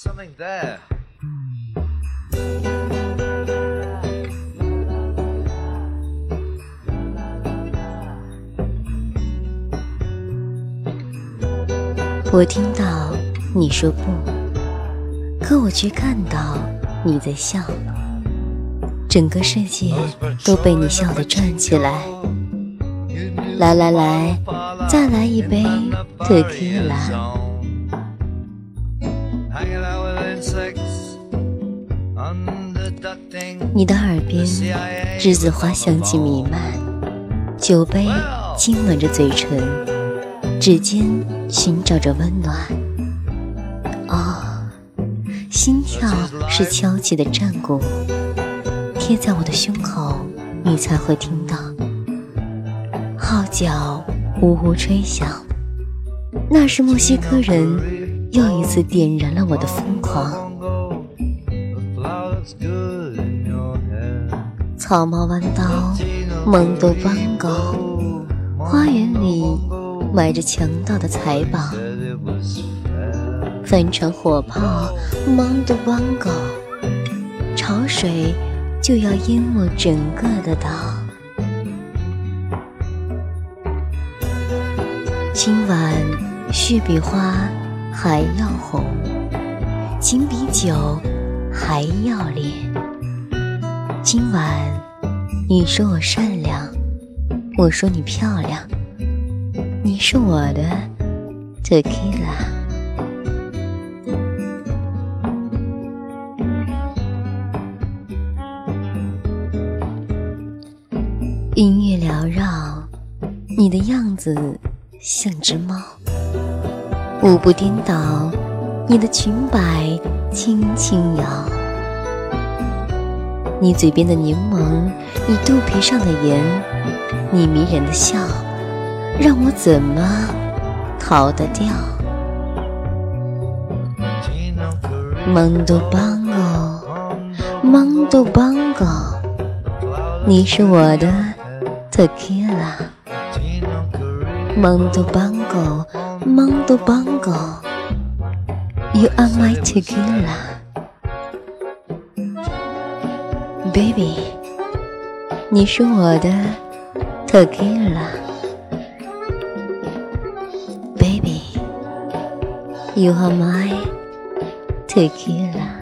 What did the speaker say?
something there. 我听到你说不，可我却看到你在笑，整个世界都被你笑得转起来。来来来，再来一杯特 q 拉。你的耳边栀子花香气弥漫，酒杯亲吻着嘴唇，指尖寻找着温暖。哦，心跳是敲起的战鼓，贴在我的胸口，你才会听到。号角呼呼吹响，那是墨西哥人又一次点燃了我的疯狂。草帽弯刀，蒙多邦狗，花园里埋着强盗的财宝。翻船火炮，蒙多邦狗，潮水就要淹没整个的岛。今晚雪比花还要红，情比酒还要烈。今晚，你说我善良，我说你漂亮，你是我的 tequila。音乐缭绕，你的样子像只猫，舞步颠倒，你的裙摆轻轻摇。你嘴边的柠檬，你肚皮上的盐，你迷人的笑，让我怎么逃得掉蒙多邦哦，蒙多邦哦，你是我的 tequila。蒙多邦哦，蒙多邦哦，You are my tequila。Baby，你是我的 tequila。Baby，you are my tequila。